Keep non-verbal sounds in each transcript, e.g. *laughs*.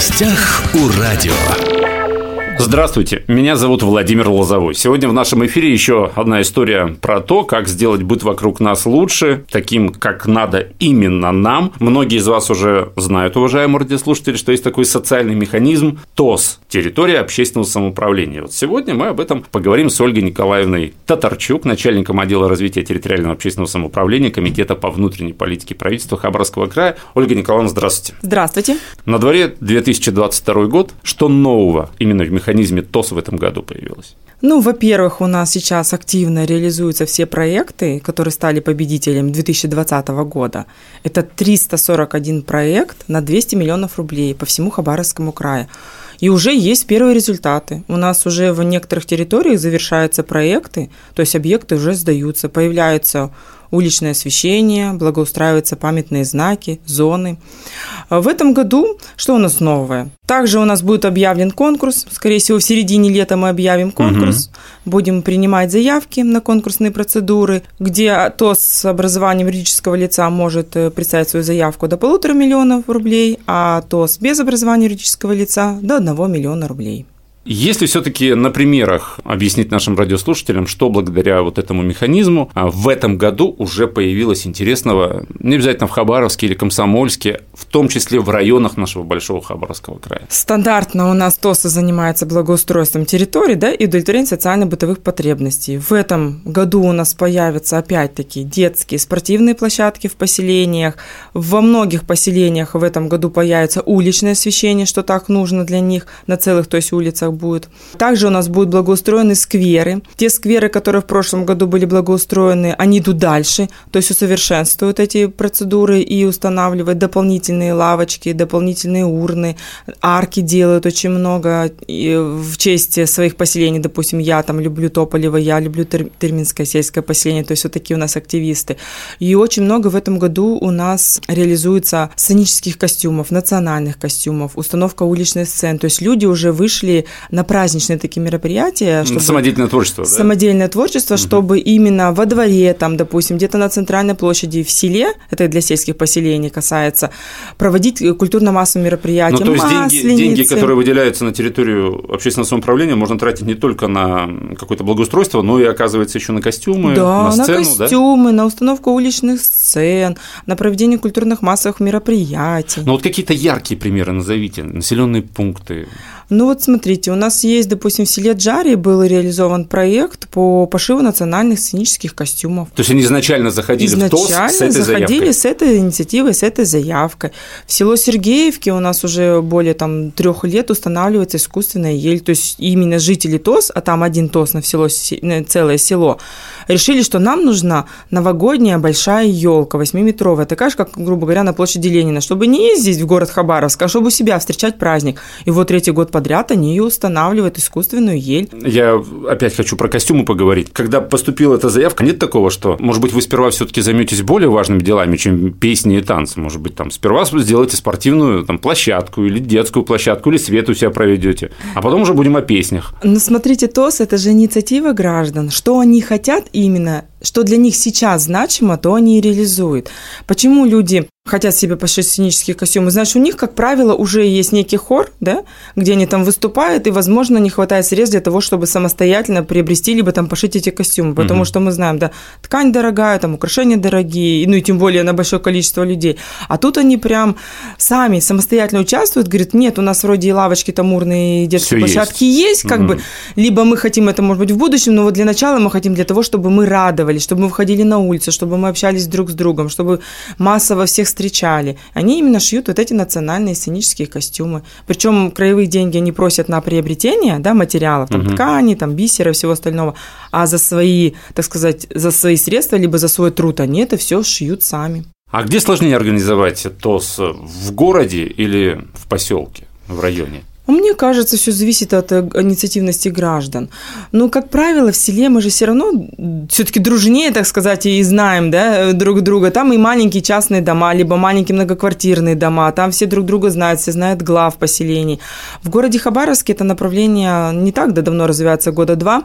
гостях у радио. Здравствуйте, меня зовут Владимир Лозовой. Сегодня в нашем эфире еще одна история про то, как сделать быт вокруг нас лучше, таким, как надо именно нам. Многие из вас уже знают, уважаемые радиослушатели, что есть такой социальный механизм ТОС – территория общественного самоуправления. Вот сегодня мы об этом поговорим с Ольгой Николаевной Татарчук, начальником отдела развития территориального общественного самоуправления Комитета по внутренней политике правительства Хабаровского края. Ольга Николаевна, здравствуйте. Здравствуйте. На дворе 2022 год. Что нового именно в механизме механизме ТОС в этом году появилось? Ну, во-первых, у нас сейчас активно реализуются все проекты, которые стали победителем 2020 года. Это 341 проект на 200 миллионов рублей по всему Хабаровскому краю. И уже есть первые результаты. У нас уже в некоторых территориях завершаются проекты, то есть объекты уже сдаются, появляются уличное освещение, благоустраиваются памятные знаки, зоны. В этом году что у нас новое? Также у нас будет объявлен конкурс. Скорее всего, в середине лета мы объявим конкурс. Угу. Будем принимать заявки на конкурсные процедуры, где то с образованием юридического лица может э, представить свою заявку до полутора миллионов рублей, а то с без образования юридического лица до одного миллиона рублей. Если все-таки на примерах объяснить нашим радиослушателям, что благодаря вот этому механизму а, в этом году уже появилось интересного, не обязательно в Хабаровске или Комсомольске, в том числе в районах нашего большого Хабаровского края. Стандартно у нас ТОСа занимается благоустройством территории да, и удовлетворением социально-бытовых потребностей. В этом году у нас появятся опять-таки детские спортивные площадки в поселениях. Во многих поселениях в этом году появится уличное освещение, что так нужно для них на целых, то есть улицах улицах будет. Также у нас будут благоустроены скверы. Те скверы, которые в прошлом году были благоустроены, они идут дальше, то есть усовершенствуют эти процедуры и устанавливают дополнительные лавочки, дополнительные урны, арки делают очень много и в честь своих поселений. Допустим, я там люблю Тополево, я люблю Терминское сельское поселение, то есть вот такие у нас активисты. И очень много в этом году у нас реализуется сценических костюмов, национальных костюмов, установка уличной сцены. То есть люди уже вышли на праздничные такие мероприятия. Чтобы... Самодеятельное творчество, да? Самодельное творчество, угу. чтобы именно во дворе, там, допустим, где-то на центральной площади в селе, это для сельских поселений касается, проводить культурно-массовые мероприятия. Ну, то есть деньги, деньги, которые выделяются на территорию общественного самоуправления, можно тратить не только на какое-то благоустройство, но и, оказывается, еще на костюмы, да, на сцену, на костюмы, да? на установку уличных сцен, на проведение культурных массовых мероприятий. Ну, вот какие-то яркие примеры назовите, населенные пункты. Ну вот смотрите, у нас есть, допустим, в селе Джари был реализован проект по пошиву национальных сценических костюмов. То есть они изначально заходили изначально в ТОС с этой заходили заявкой? с этой инициативой, с этой заявкой. В село Сергеевки у нас уже более там трех лет устанавливается искусственная ель. То есть именно жители ТОС, а там один ТОС на, село, на целое село, решили, что нам нужна новогодняя большая елка, 8-метровая, такая же, как, грубо говоря, на площади Ленина, чтобы не ездить в город Хабаровск, а чтобы у себя встречать праздник. И вот третий год подряд они устанавливают, искусственную ель. Я опять хочу про костюмы поговорить. Когда поступила эта заявка, нет такого, что, может быть, вы сперва все-таки займетесь более важными делами, чем песни и танцы. Может быть, там сперва сделайте спортивную там, площадку или детскую площадку, или свет у себя проведете, а потом уже будем о песнях. Ну, смотрите, ТОС – это же инициатива граждан. Что они хотят именно, что для них сейчас значимо, то они и реализуют. Почему люди хотят себе пошить сценические костюмы, знаешь, у них, как правило, уже есть некий хор, да, где они там выступают, и, возможно, не хватает средств для того, чтобы самостоятельно приобрести, либо там пошить эти костюмы, потому mm-hmm. что мы знаем, да, ткань дорогая, там украшения дорогие, ну и тем более на большое количество людей. А тут они прям сами самостоятельно участвуют, говорят, нет, у нас вроде и лавочки тамурные, и детские Всё площадки есть, есть как mm-hmm. бы, либо мы хотим это, может быть, в будущем, но вот для начала мы хотим для того, чтобы мы радовались, чтобы мы выходили на улицу, чтобы мы общались друг с другом, чтобы массово всех встречали. Они именно шьют вот эти национальные сценические костюмы. Причем краевые деньги они просят на приобретение да, материалов, там, угу. ткани, там, бисера всего остального, а за свои, так сказать, за свои средства, либо за свой труд они это все шьют сами. А где сложнее организовать ТОС в городе или в поселке, в районе? Мне кажется, все зависит от э, инициативности граждан. Но, как правило, в селе мы же все равно все-таки дружнее, так сказать, и знаем да, друг друга. Там и маленькие частные дома, либо маленькие многоквартирные дома. Там все друг друга знают, все знают глав поселений. В городе Хабаровске это направление не так да, давно развивается, года два.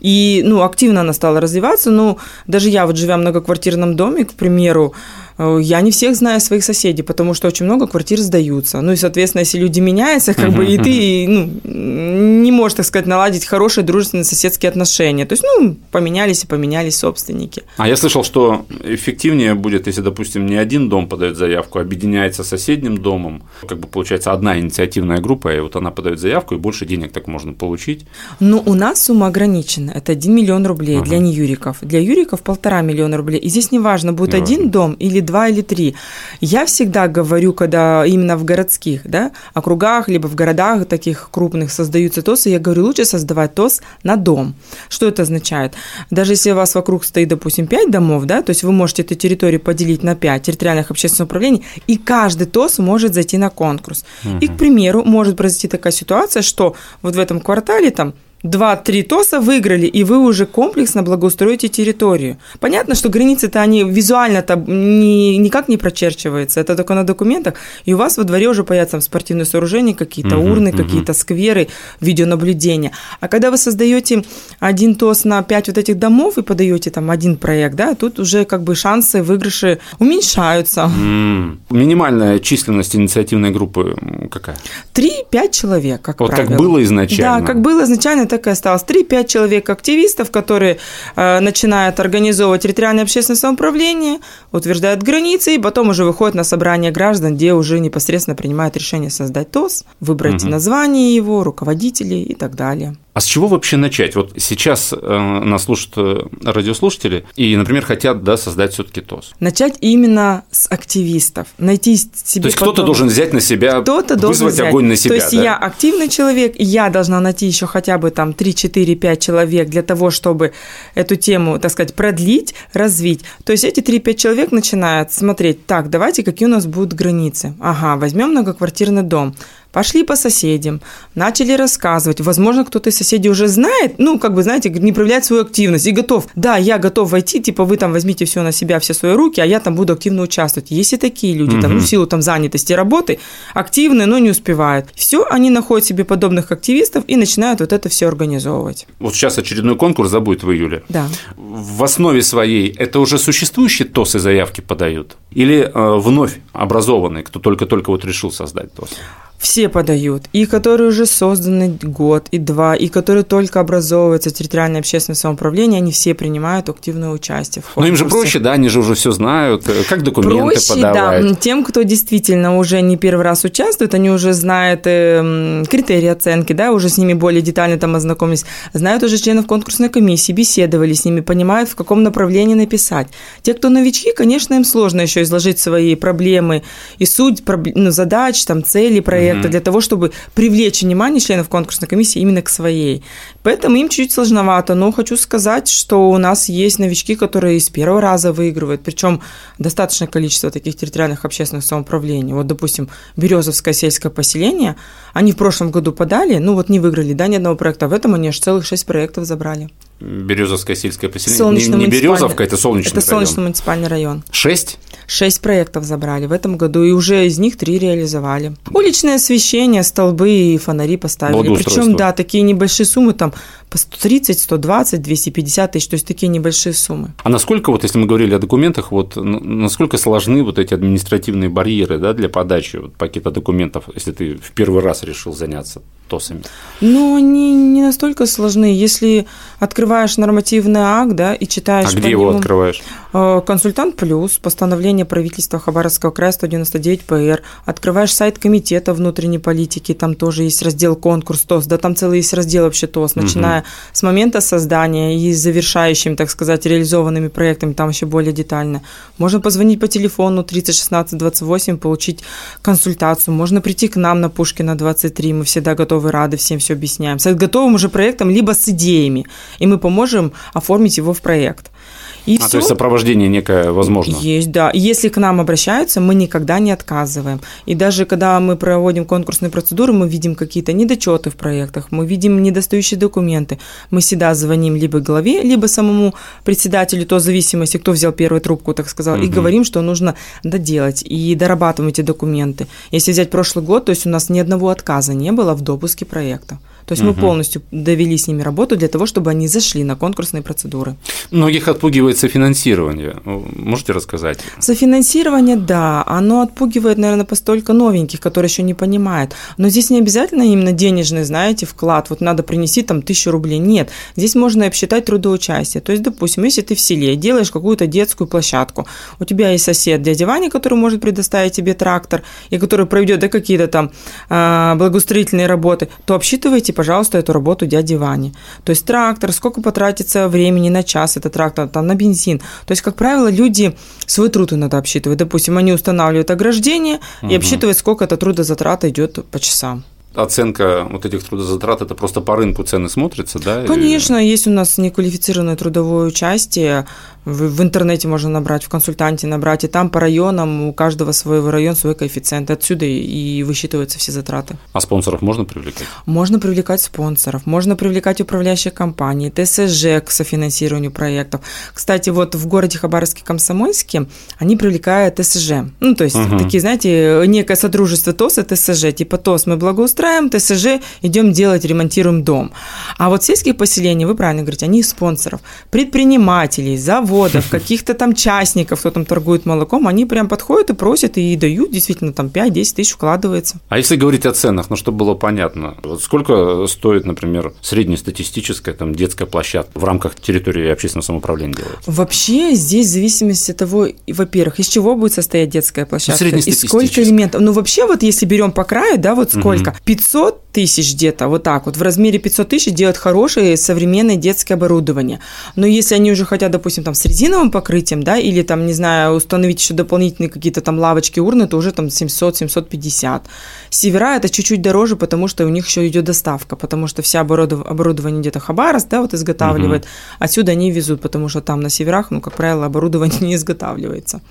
И ну, активно оно стало развиваться. Ну, даже я, вот живя в многоквартирном доме, к примеру, Э, я не всех знаю своих соседей, потому что очень много квартир сдаются. Ну и, соответственно, если люди меняются, как бы и ты ну, не можешь, так сказать, наладить хорошие дружественные соседские отношения. То есть, ну, поменялись и поменялись собственники. А я слышал, что эффективнее будет, если, допустим, не один дом подает заявку, а объединяется с соседним домом. Как бы получается одна инициативная группа, и вот она подает заявку, и больше денег так можно получить. Ну, у нас сумма ограничена. Это 1 миллион рублей ага. для неюриков. Для юриков полтора миллиона рублей. И здесь неважно, будет не один важно. дом или два или три. Я всегда говорю, когда именно в городских да, округах, либо в городах таких крупных создаются ТОСы, я говорю, лучше создавать ТОС на дом. Что это означает? Даже если у вас вокруг стоит, допустим, 5 домов, да, то есть вы можете эту территорию поделить на 5 территориальных общественных управлений, и каждый ТОС может зайти на конкурс. Угу. И, к примеру, может произойти такая ситуация, что вот в этом квартале там два-три ТОСа выиграли, и вы уже комплексно благоустроите территорию. Понятно, что границы-то они визуально-то ни, никак не прочерчиваются, это только на документах, и у вас во дворе уже появятся там спортивные сооружения, какие-то угу, урны, угу. какие-то скверы, видеонаблюдение. А когда вы создаете один ТОС на пять вот этих домов и подаете там один проект, да, тут уже как бы шансы, выигрыши уменьшаются. М-м. Минимальная численность инициативной группы какая? Три-пять человек, как вот правило. как было изначально? Да, как было изначально, так и осталось. 3-5 человек активистов, которые э, начинают организовывать территориальное общественное самоуправление, утверждают границы, и потом уже выходят на собрание граждан, где уже непосредственно принимают решение создать ТОС, выбрать угу. название его, руководителей и так далее. А с чего вообще начать? Вот сейчас э, нас слушают э, радиослушатели и, например, хотят да, создать все-таки ТОС. Начать именно с активистов. Найти себе. То есть кто-то должен взять на себя, кто-то вызвать взять. огонь на себя. То есть да? я активный человек, и я должна найти еще хотя бы там 3, 4, 5 человек для того, чтобы эту тему, так сказать, продлить, развить. То есть эти 3-5 человек начинают смотреть, так, давайте, какие у нас будут границы. Ага, возьмем многоквартирный дом Пошли по соседям, начали рассказывать. Возможно, кто-то из соседей уже знает, ну, как бы, знаете, не проявляет свою активность и готов. Да, я готов войти, типа, вы там возьмите все на себя, все свои руки, а я там буду активно участвовать. Есть и такие люди, угу. там, ну, в силу там занятости работы, активные, но не успевают. Все, они находят себе подобных активистов и начинают вот это все организовывать. Вот сейчас очередной конкурс забудет в июле. Да. В основе своей это уже существующие ТОСы заявки подают? Или э, вновь образованные, кто только-только вот решил создать ТОС? Все подают. И которые уже созданы год и два, и которые только образовываются территориальное общественное самоуправление, они все принимают активное участие в конкурсе. Ну им же проще, да, они же уже все знают, э, как документы проще, подавать. да. Тем, кто действительно уже не первый раз участвует, они уже знают э, критерии оценки, да, уже с ними более детально там ознакомились, знают уже членов конкурсной комиссии, беседовали с ними, понимают, в каком направлении написать. Те, кто новички, конечно, им сложно еще изложить свои проблемы и суть ну, задач, там, цели проекта, проекта, для того, чтобы привлечь внимание членов конкурсной комиссии именно к своей. Поэтому им чуть сложновато, но хочу сказать, что у нас есть новички, которые из первого раза выигрывают, причем достаточное количество таких территориальных общественных самоуправлений. Вот, допустим, Березовское сельское поселение, они в прошлом году подали, ну вот не выиграли, да, ни одного проекта, а в этом они аж целых шесть проектов забрали. Березовское сельское поселение. Не, не Березовка, это солнечный Это солнечный район. муниципальный район. Шесть? Шесть проектов забрали в этом году, и уже из них три реализовали. Уличное освещение, столбы и фонари поставили. Причем, да, такие небольшие суммы, там по 130, 120, 250 тысяч, то есть такие небольшие суммы. А насколько, вот если мы говорили о документах, вот насколько сложны вот эти административные барьеры да, для подачи вот, пакета документов, если ты в первый раз решил заняться ТОСами? Ну, они не настолько сложны. Если открываешь нормативный акт, да, и читаешь... А где его нему, открываешь? Э, консультант плюс, постановление правительства Хабаровского края 199 ПР, открываешь сайт комитета внутренней политики, там тоже есть раздел конкурс ТОС, да, там целый есть раздел вообще ТОС, начиная с момента создания и завершающим, так сказать, реализованными проектами, там еще более детально. Можно позвонить по телефону 30 16 28, получить консультацию, можно прийти к нам на Пушкина 23, мы всегда готовы, рады, всем все объясняем. С готовым уже проектом, либо с идеями, и мы поможем оформить его в проект. И а, все. то есть сопровождение некое возможно? Есть, да. Если к нам обращаются, мы никогда не отказываем. И даже когда мы проводим конкурсные процедуры, мы видим какие-то недочеты в проектах, мы видим недостающие документы. Мы всегда звоним либо главе, либо самому председателю, то в зависимости, кто взял первую трубку, так сказал, угу. и говорим, что нужно доделать и дорабатываем эти документы. Если взять прошлый год, то есть у нас ни одного отказа не было в допуске проекта. То есть угу. мы полностью довели с ними работу для того, чтобы они зашли на конкурсные процедуры. Многих отпугивает софинансирование. Можете рассказать? Софинансирование, да, оно отпугивает, наверное, постолько новеньких, которые еще не понимают. Но здесь не обязательно именно денежный, знаете, вклад. Вот надо принести там тысячу рублей. Нет, здесь можно обсчитать трудоучастие. То есть, допустим, если ты в селе делаешь какую-то детскую площадку, у тебя есть сосед дядя Ваня, который может предоставить тебе трактор и который проведет да, какие-то там э, благоустроительные работы, то обсчитывайте, пожалуйста, эту работу дяди Вани. То есть трактор, сколько потратится времени на час этот трактор, там, на бензин. То есть, как правило, люди свой труд иногда обсчитывают. Допустим, они устанавливают ограждение угу. и обсчитывают, сколько это трудозатрата идет по часам оценка вот этих трудозатрат, это просто по рынку цены смотрится, да? Конечно, есть у нас неквалифицированное трудовое участие, в, в интернете можно набрать, в консультанте набрать, и там по районам у каждого свой район свой коэффициент. Отсюда и высчитываются все затраты. А спонсоров можно привлекать? Можно привлекать спонсоров, можно привлекать управляющие компании, ТСЖ к софинансированию проектов. Кстати, вот в городе Хабаровске Комсомольске они привлекают ТСЖ. Ну, то есть, угу. такие, знаете, некое содружество ТОС и ТСЖ. Типа ТОС мы благоустраиваем, ТСЖ идем делать, ремонтируем дом. А вот сельские поселения, вы правильно говорите, они спонсоров, предпринимателей, заводов, *laughs* каких-то там частников, кто там торгует молоком, они прям подходят и просят и дают, действительно, там 5-10 тысяч вкладывается. А если говорить о ценах, ну, чтобы было понятно, вот сколько стоит, например, среднестатистическая там детская площадка в рамках территории общественного самоуправления делается? Вообще здесь в зависимости от того, во-первых, из чего будет состоять детская площадка, и сколько элементов. Ну, вообще, вот если берем по краю, да, вот сколько? Угу. 500 тысяч где-то, вот так вот, в размере 500 тысяч делать хорошее современное детское оборудование. Но если они уже хотят, допустим, там с резиновым покрытием, да, или там, не знаю, установить еще дополнительные какие-то там лавочки, урны, то уже там 700-750. Севера это чуть-чуть дороже, потому что у них еще идет доставка, потому что вся оборудование где-то Хабаровск, да, вот изготавливает, угу. отсюда они везут, потому что там на северах, ну, как правило, оборудование *laughs* не изготавливается.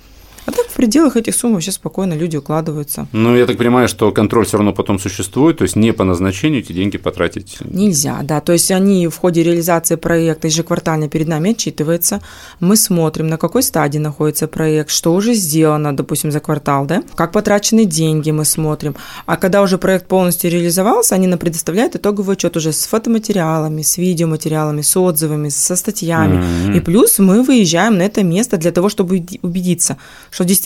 В пределах этих сумм вообще спокойно люди укладываются. Ну, я так понимаю, что контроль все равно потом существует, то есть не по назначению эти деньги потратить. Нельзя, да. То есть они в ходе реализации проекта ежеквартально перед нами отчитываются. Мы смотрим, на какой стадии находится проект, что уже сделано, допустим, за квартал, да, как потрачены деньги мы смотрим. А когда уже проект полностью реализовался, они нам предоставляют итоговый отчет уже с фотоматериалами, с видеоматериалами, с отзывами, со статьями. Mm-hmm. И плюс мы выезжаем на это место для того, чтобы убедиться, что действительно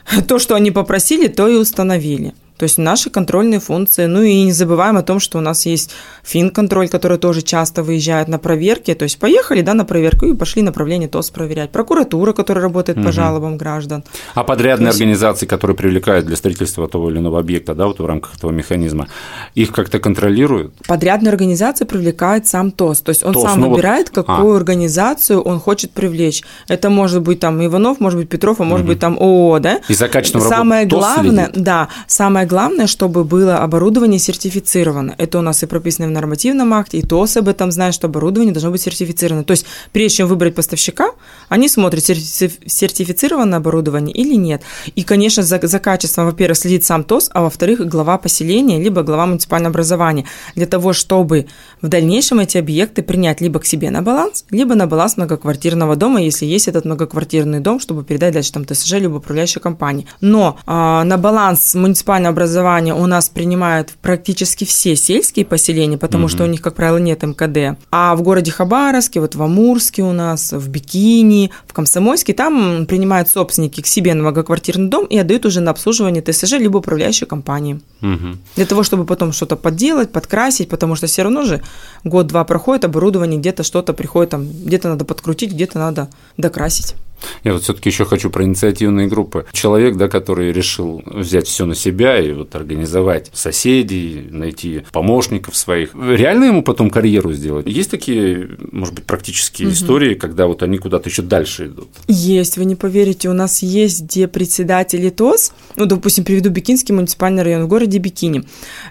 *laughs* то, что они попросили, то и установили. То есть наши контрольные функции. Ну и не забываем о том, что у нас есть финконтроль, который тоже часто выезжает на проверки. То есть поехали да, на проверку и пошли направление ТОС проверять. Прокуратура, которая работает угу. по жалобам граждан. А подрядные есть... организации, которые привлекают для строительства того или иного объекта, да, вот в рамках этого механизма, их как-то контролируют? Подрядные организации привлекает сам ТОС. То есть он ТОС, сам ну выбирает, вот... какую а. организацию он хочет привлечь. Это может быть там Иванов, может быть Петров, а может угу. быть там ООО, да? И за качественную Самое главное, следит. да, самое главное, чтобы было оборудование сертифицировано. Это у нас и прописано в нормативном акте, и ТОС об этом знает, что оборудование должно быть сертифицировано. То есть, прежде чем выбрать поставщика, они смотрят, сертифицировано оборудование или нет. И, конечно, за, за качеством, во-первых, следит сам ТОС, а во-вторых, глава поселения, либо глава муниципального образования, для того, чтобы в дальнейшем эти объекты принять либо к себе на баланс, либо на баланс многоквартирного дома, если есть этот многоквартирный дом, чтобы передать дальше там ТСЖ, либо управляющей компании. Но э, на баланс муниципального образования у нас принимают практически все сельские поселения, потому mm что у них, как правило, нет МКД. А в городе Хабаровске, вот в Амурске у нас, в Бикини, в Комсомольске, там принимают собственники к себе на многоквартирный дом и отдают уже на обслуживание ТСЖ либо управляющей компании. mm Для того, чтобы потом что-то подделать, подкрасить, потому что все равно же год-два проходит, оборудование где-то что-то приходит, там где-то надо подкрутить, где-то надо докрасить. Я вот все-таки еще хочу про инициативные группы. Человек, да, который решил взять все на себя и вот организовать соседей, найти помощников своих, реально ему потом карьеру сделать? Есть такие, может быть, практические угу. истории, когда вот они куда-то еще дальше идут? Есть, вы не поверите, у нас есть где председатели ТОС, ну, допустим, приведу Бикинский муниципальный район в городе Бикини.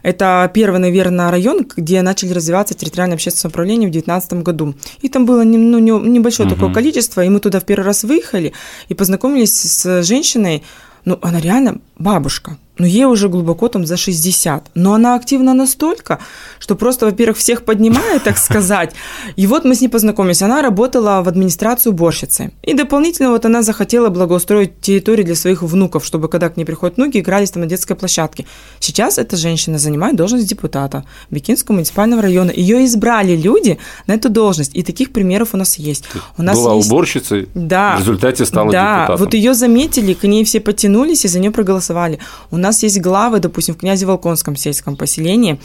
Это первый, наверное, район, где начали развиваться территориальное общественное управление в 2019 году. И там было ну, небольшое угу. такое количество, и мы туда в первый раз выехали и познакомились с женщиной, ну, она реально бабушка. Но ей уже глубоко там за 60. Но она активна настолько, что просто, во-первых, всех поднимает, так сказать. И вот мы с ней познакомились. Она работала в администрации уборщицы. И дополнительно вот она захотела благоустроить территорию для своих внуков, чтобы когда к ней приходят внуки, игрались там на детской площадке. Сейчас эта женщина занимает должность депутата Бикинского муниципального района. Ее избрали люди на эту должность. И таких примеров у нас есть. У нас Была есть... уборщицей, да. в результате стала да. депутатом. Вот ее заметили, к ней все потянулись и за нее проголосовали. У нас есть главы, допустим, в князе Волконском сельском поселении,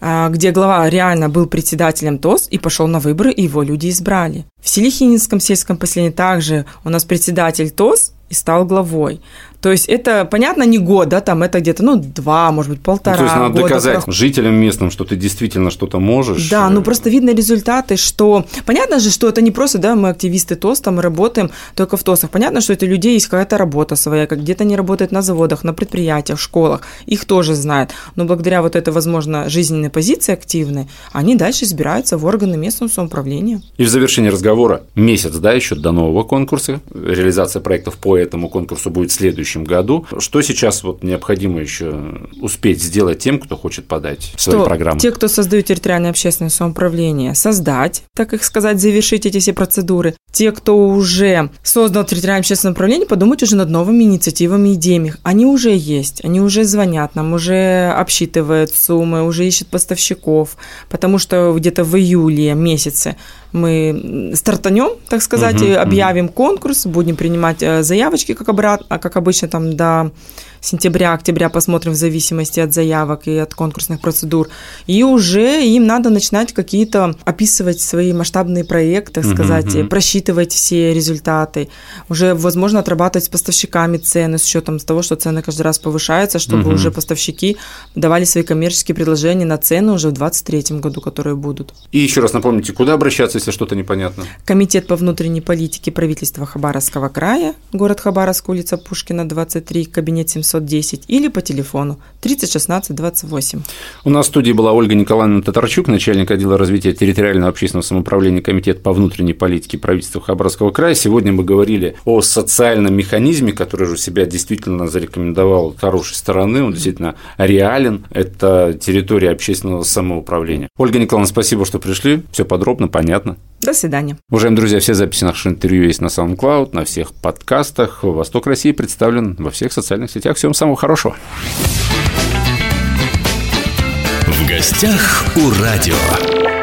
а, где глава реально был председателем ТОС и пошел на выборы, и его люди избрали. В Селихининском сельском поселении также у нас председатель ТОС и стал главой. То есть это, понятно, не год, да, там это где-то, ну, два, может быть, полтора Ну, то есть надо года. доказать жителям местным, что ты действительно что-то можешь. Да, Э, ну просто видно результаты, что... Понятно же, что это не просто, да, мы активисты ТОС, мы работаем только в ТОСах. Понятно, что это у людей есть какая-то работа своя, как где-то они работают на заводах, на предприятиях, в школах. Их тоже знают. Но благодаря вот этой, возможно, жизненной позиции активной, они дальше избираются в органы местного самоуправления. И в завершении разговора месяц, да, еще до нового конкурса. Реализация проектов по этому конкурсу будет в следующем году. Что сейчас вот необходимо еще успеть сделать тем, кто хочет подать свои что программы? те, кто создают территориальное общественное самоуправление, создать, так их сказать, завершить эти все процедуры. Те, кто уже создал территориальное общественное управление, подумать уже над новыми инициативами, идеями. Они уже есть, они уже звонят нам, уже обсчитывают суммы, уже ищут поставщиков, потому что где-то в июле месяце мы стартанем, так сказать, и объявим конкурс, будем принимать э, заявочки, как, обратно, как обычно, там до сентября-октября посмотрим в зависимости от заявок и от конкурсных процедур. И уже им надо начинать какие-то описывать свои масштабные проекты, сказать, мгм. просчитывать все результаты. Уже, возможно, отрабатывать с поставщиками цены с учетом того, что цены каждый раз повышаются, чтобы Мгм. уже поставщики давали свои коммерческие предложения на цены уже в 2023 году, которые будут. И еще раз напомните, куда обращаться, если что-то непонятно? Комитет по внутренней политике правительства Хабаровского края, город Хабаровск, улица Пушкина, 23, кабинет 710 или по телефону 30 16 28. У нас в студии была Ольга Николаевна Татарчук, начальник отдела развития территориального общественного самоуправления Комитета по внутренней политике правительства Хабаровского края. Сегодня мы говорили о социальном механизме, который же себя действительно зарекомендовал с хорошей стороны, он действительно реален. Это территория общественного самоуправления. Ольга Николаевна, спасибо, что пришли. Все подробно, понятно. До свидания. Уважаемые друзья, все записи наших интервью есть на SoundCloud, на всех подкастах. Восток России представлен во всех социальных сетях. Всем самого хорошего. В гостях у радио.